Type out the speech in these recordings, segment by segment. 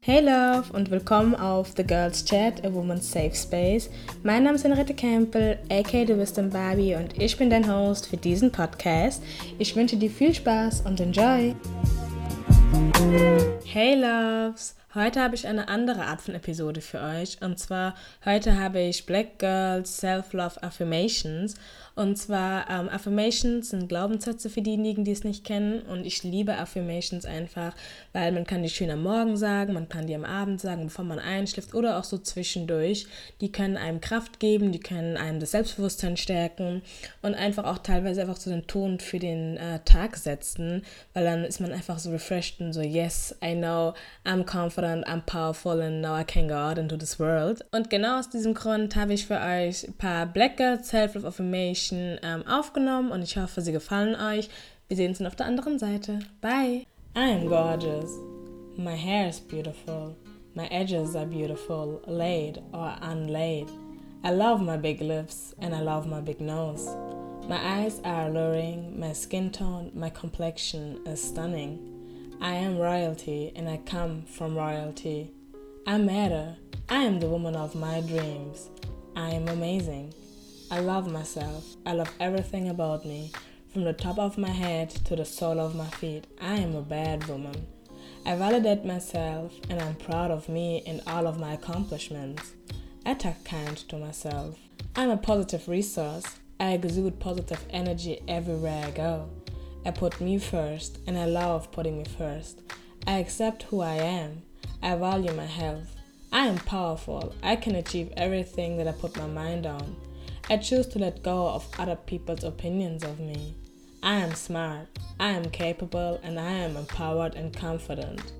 Hey Love und willkommen auf The Girls Chat, a Woman's Safe Space. Mein Name ist Henriette Campbell, aka Du bist ein Barbie und ich bin dein Host für diesen Podcast. Ich wünsche dir viel Spaß und enjoy! Hey Loves! Heute habe ich eine andere Art von Episode für euch und zwar heute habe ich Black Girls Self-Love Affirmations und zwar ähm, Affirmations sind Glaubenssätze für diejenigen, die es nicht kennen. Und ich liebe Affirmations einfach, weil man kann die schön am Morgen sagen, man kann die am Abend sagen, bevor man einschläft oder auch so zwischendurch. Die können einem Kraft geben, die können einem das Selbstbewusstsein stärken und einfach auch teilweise einfach so den Ton für den äh, Tag setzen, weil dann ist man einfach so refreshed und so, yes, I know, I'm confident, I'm powerful and now I can go out into this world. Und genau aus diesem Grund habe ich für euch ein paar Black Girl Self-Love Affirmations ähm, aufgenommen und ich hoffe, sie gefallen euch. Wir sehen uns dann auf der anderen Seite. Bye! I am gorgeous. My hair is beautiful. My edges are beautiful, laid or unlaid. I love my big lips and I love my big nose. My eyes are alluring, my skin tone, my complexion is stunning. I am royalty and I come from royalty. I matter. I am the woman of my dreams. I am amazing. I love myself. I love everything about me, from the top of my head to the sole of my feet. I am a bad woman. I validate myself and I'm proud of me and all of my accomplishments. I talk kind to myself. I'm a positive resource. I exude positive energy everywhere I go. I put me first and I love putting me first. I accept who I am. I value my health. I am powerful. I can achieve everything that I put my mind on. I choose to let go of other people's opinions of me. I am smart, I am capable, and I am empowered and confident.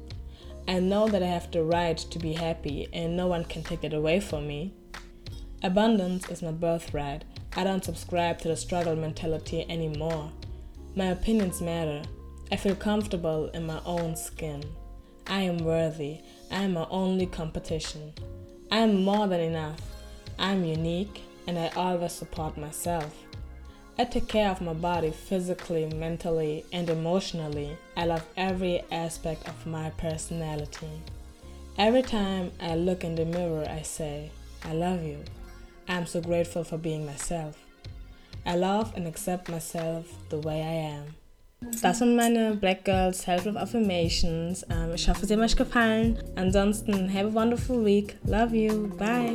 I know that I have the right to be happy and no one can take it away from me. Abundance is my birthright. I don't subscribe to the struggle mentality anymore. My opinions matter. I feel comfortable in my own skin. I am worthy. I am my only competition. I am more than enough. I am unique and I always support myself. I take care of my body physically, mentally, and emotionally. I love every aspect of my personality. Every time I look in the mirror, I say, I love you. I'm so grateful for being myself. I love and accept myself the way I am. Das sind meine Black Girls Self-Love Affirmations. Ähm, ich hoffe, sie haben euch gefallen. Ansonsten, have a wonderful week. Love you. Bye.